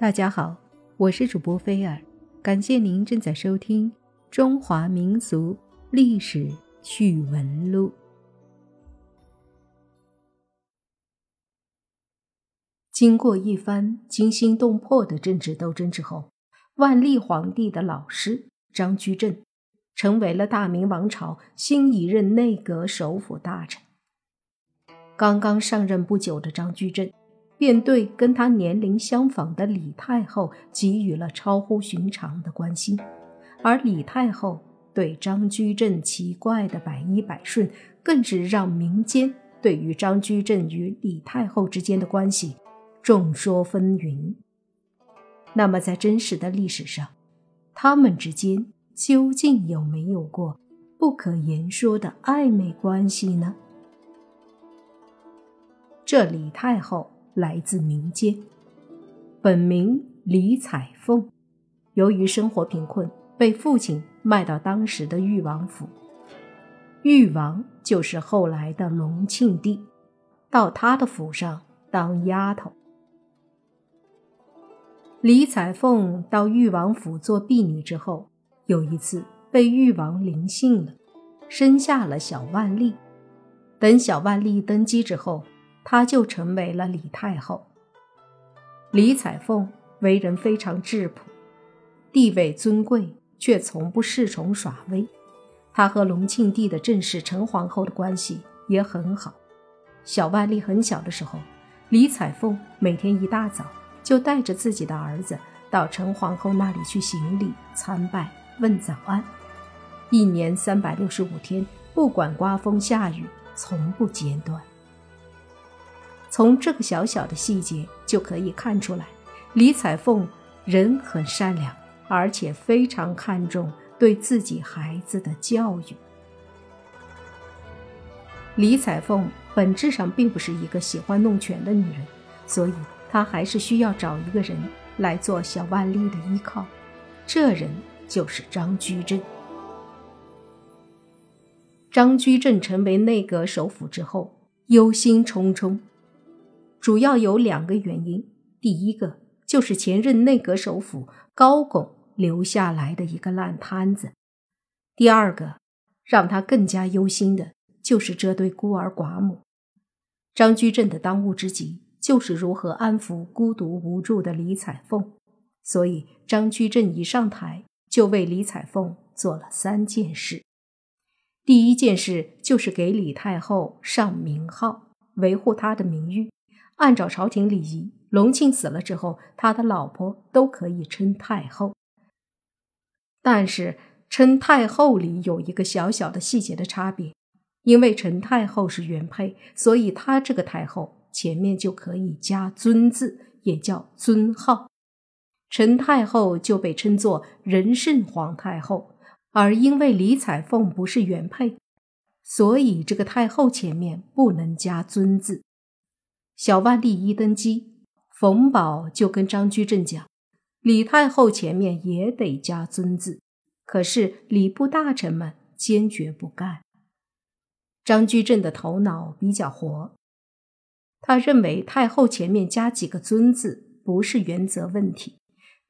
大家好，我是主播菲尔，感谢您正在收听《中华民俗历史趣闻录》。经过一番惊心动魄的政治斗争之后，万历皇帝的老师张居正成为了大明王朝新一任内阁首辅大臣。刚刚上任不久的张居正。便对跟他年龄相仿的李太后给予了超乎寻常的关心，而李太后对张居正奇怪的百依百顺，更是让民间对于张居正与李太后之间的关系众说纷纭。那么，在真实的历史上，他们之间究竟有没有过不可言说的暧昧关系呢？这李太后。来自民间，本名李彩凤，由于生活贫困，被父亲卖到当时的裕王府。裕王就是后来的隆庆帝，到他的府上当丫头。李彩凤到裕王府做婢女之后，有一次被裕王临幸了，生下了小万历。等小万历登基之后。她就成为了李太后。李彩凤为人非常质朴，地位尊贵，却从不恃宠耍威。她和隆庆帝的正室陈皇后的关系也很好。小万历很小的时候，李彩凤每天一大早就带着自己的儿子到陈皇后那里去行礼参拜、问早安。一年三百六十五天，不管刮风下雨，从不间断。从这个小小的细节就可以看出来，李彩凤人很善良，而且非常看重对自己孩子的教育。李彩凤本质上并不是一个喜欢弄权的女人，所以她还是需要找一个人来做小万历的依靠，这人就是张居正。张居正成为内阁首辅之后，忧心忡忡。主要有两个原因，第一个就是前任内阁首辅高拱留下来的一个烂摊子，第二个让他更加忧心的就是这对孤儿寡母。张居正的当务之急就是如何安抚孤独无助的李彩凤，所以张居正一上台就为李彩凤做了三件事。第一件事就是给李太后上名号，维护她的名誉。按照朝廷礼仪，隆庆死了之后，他的老婆都可以称太后。但是称太后里有一个小小的细节的差别，因为陈太后是原配，所以她这个太后前面就可以加尊字，也叫尊号。陈太后就被称作仁圣皇太后，而因为李彩凤不是原配，所以这个太后前面不能加尊字。小万历一登基，冯保就跟张居正讲，李太后前面也得加尊字。可是礼部大臣们坚决不干。张居正的头脑比较活，他认为太后前面加几个尊字不是原则问题，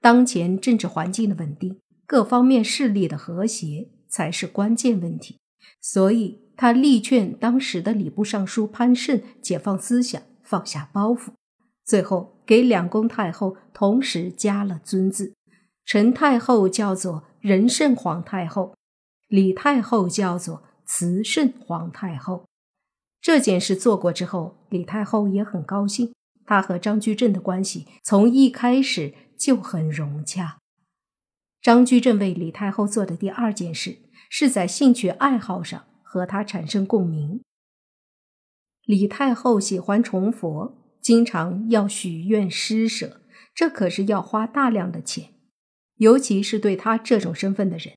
当前政治环境的稳定，各方面势力的和谐才是关键问题。所以他力劝当时的礼部尚书潘慎解放思想。放下包袱，最后给两宫太后同时加了尊字，陈太后叫做仁圣皇太后，李太后叫做慈圣皇太后。这件事做过之后，李太后也很高兴，她和张居正的关系从一开始就很融洽。张居正为李太后做的第二件事，是在兴趣爱好上和她产生共鸣。李太后喜欢崇佛，经常要许愿施舍，这可是要花大量的钱，尤其是对她这种身份的人。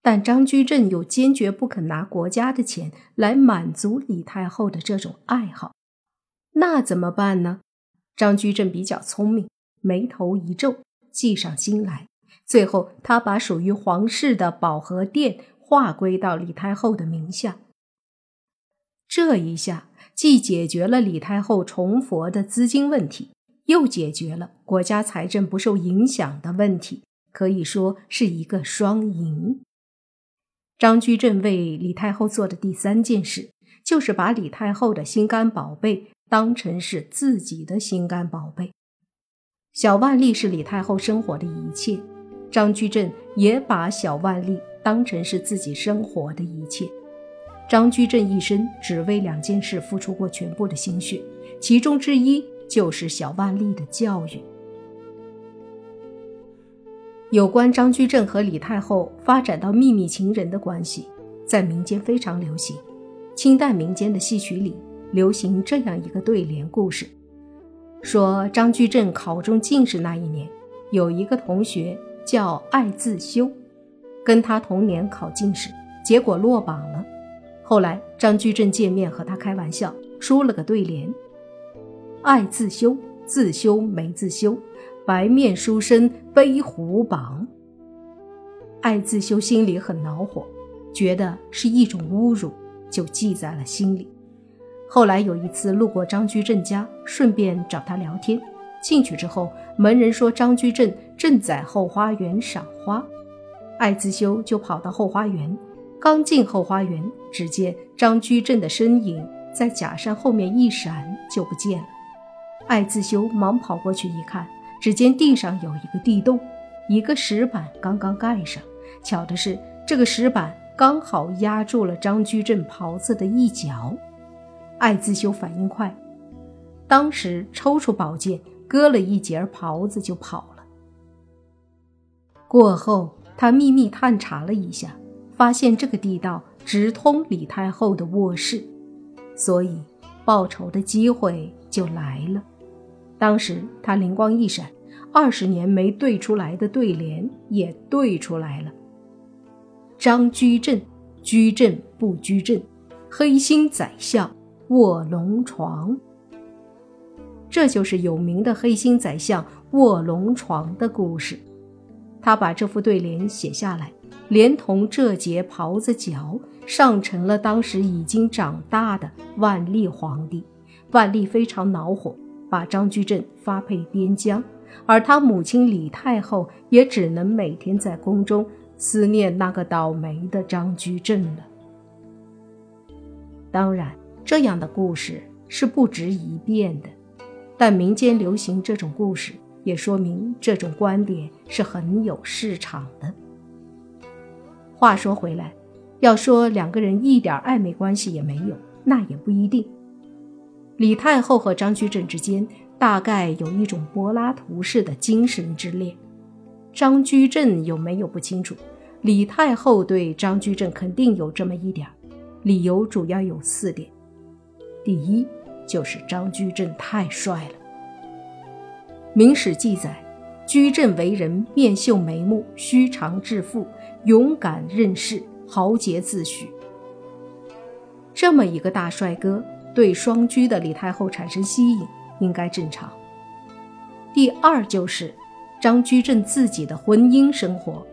但张居正又坚决不肯拿国家的钱来满足李太后的这种爱好，那怎么办呢？张居正比较聪明，眉头一皱，计上心来。最后，他把属于皇室的保和殿划归到李太后的名下。这一下。既解决了李太后崇佛的资金问题，又解决了国家财政不受影响的问题，可以说是一个双赢。张居正为李太后做的第三件事，就是把李太后的心肝宝贝当成是自己的心肝宝贝。小万历是李太后生活的一切，张居正也把小万历当成是自己生活的一切。张居正一生只为两件事付出过全部的心血，其中之一就是小万历的教育。有关张居正和李太后发展到秘密情人的关系，在民间非常流行。清代民间的戏曲里流行这样一个对联故事。说张居正考中进士那一年，有一个同学叫艾自修，跟他同年考进士，结果落榜了。后来张居正见面和他开玩笑，说了个对联：“爱自修，自修没自修，白面书生背虎榜。”爱自修心里很恼火，觉得是一种侮辱，就记在了心里。后来有一次路过张居正家，顺便找他聊天。进去之后，门人说张居正正在后花园赏花，艾自修就跑到后花园。刚进后花园，只见张居正的身影在假山后面一闪就不见了。艾自修忙跑过去一看，只见地上有一个地洞，一个石板刚刚盖上。巧的是，这个石板刚好压住了张居正袍子的一角。艾自修反应快，当时抽出宝剑割了一截袍子就跑了。过后，他秘密探查了一下，发现这个地道直通李太后的卧室，所以报仇的机会就来了。当时他灵光一闪，二十年没对出来的对联也对出来了：“张居正，居正不居正，黑心宰相。”卧龙床，这就是有名的黑心宰相卧龙床的故事。他把这副对联写下来，连同这截袍子角，上呈了当时已经长大的万历皇帝。万历非常恼火，把张居正发配边疆，而他母亲李太后也只能每天在宫中思念那个倒霉的张居正了。当然。这样的故事是不值一辩的，但民间流行这种故事，也说明这种观点是很有市场的。话说回来，要说两个人一点暧昧关系也没有，那也不一定。李太后和张居正之间大概有一种柏拉图式的精神之恋，张居正有没有不清楚，李太后对张居正肯定有这么一点理由主要有四点。第一就是张居正太帅了。明史记载，居正为人面秀眉目，须长致富，勇敢任事，豪杰自诩。这么一个大帅哥，对双居的李太后产生吸引，应该正常。第二就是张居正自己的婚姻生活，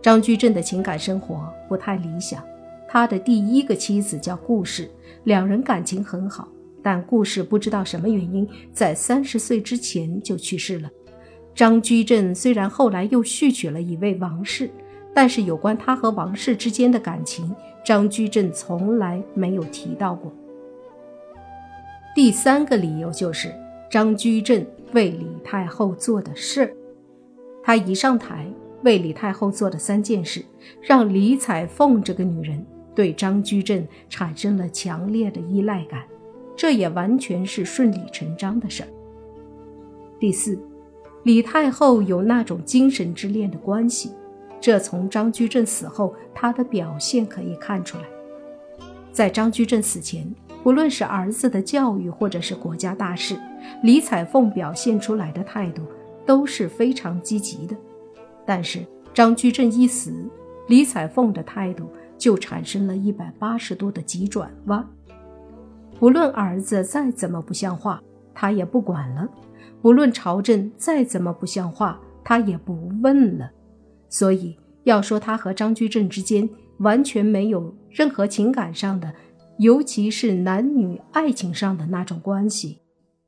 张居正的情感生活不太理想。他的第一个妻子叫顾氏，两人感情很好，但顾氏不知道什么原因，在三十岁之前就去世了。张居正虽然后来又续娶了一位王氏，但是有关他和王氏之间的感情，张居正从来没有提到过。第三个理由就是张居正为李太后做的事，他一上台为李太后做的三件事，让李彩凤这个女人。对张居正产生了强烈的依赖感，这也完全是顺理成章的事儿。第四，李太后有那种精神之恋的关系，这从张居正死后他的表现可以看出来。在张居正死前，不论是儿子的教育或者是国家大事，李彩凤表现出来的态度都是非常积极的。但是张居正一死，李彩凤的态度。就产生了一百八十度的急转弯。不论儿子再怎么不像话，他也不管了；不论朝政再怎么不像话，他也不问了。所以，要说他和张居正之间完全没有任何情感上的，尤其是男女爱情上的那种关系，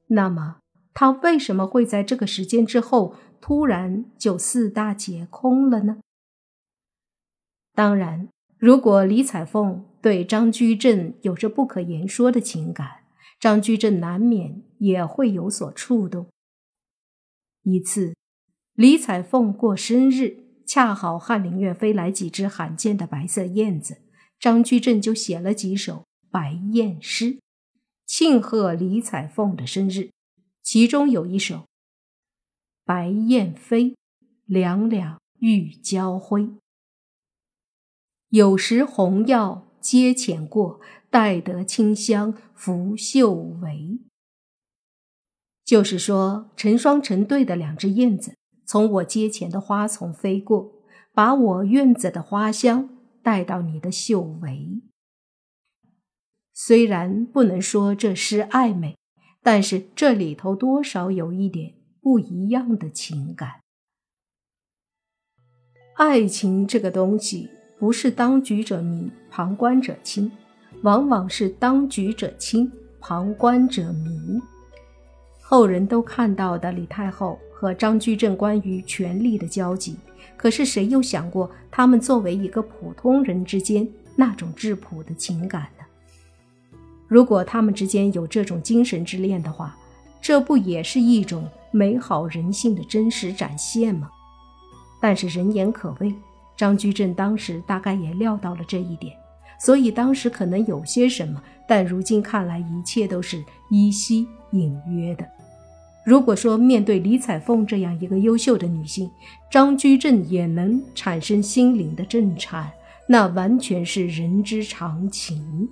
那么他为什么会在这个时间之后突然就四大皆空了呢？当然，如果李彩凤对张居正有着不可言说的情感，张居正难免也会有所触动。一次，李彩凤过生日，恰好翰林院飞来几只罕见的白色燕子，张居正就写了几首白燕诗，庆贺李彩凤的生日。其中有一首：“白燕飞，两两玉交辉。有时红药阶前过，待得清香拂袖围。”就是说，成双成对的两只燕子从我阶前的花丛飞过，把我院子的花香带到你的袖围。虽然不能说这诗暧昧。但是这里头多少有一点不一样的情感。爱情这个东西，不是当局者迷，旁观者清，往往是当局者清，旁观者迷。后人都看到的李太后和张居正关于权力的交集，可是谁又想过他们作为一个普通人之间那种质朴的情感呢？如果他们之间有这种精神之恋的话，这不也是一种美好人性的真实展现吗？但是人言可畏，张居正当时大概也料到了这一点，所以当时可能有些什么，但如今看来一切都是依稀隐约的。如果说面对李彩凤这样一个优秀的女性，张居正也能产生心灵的震颤，那完全是人之常情。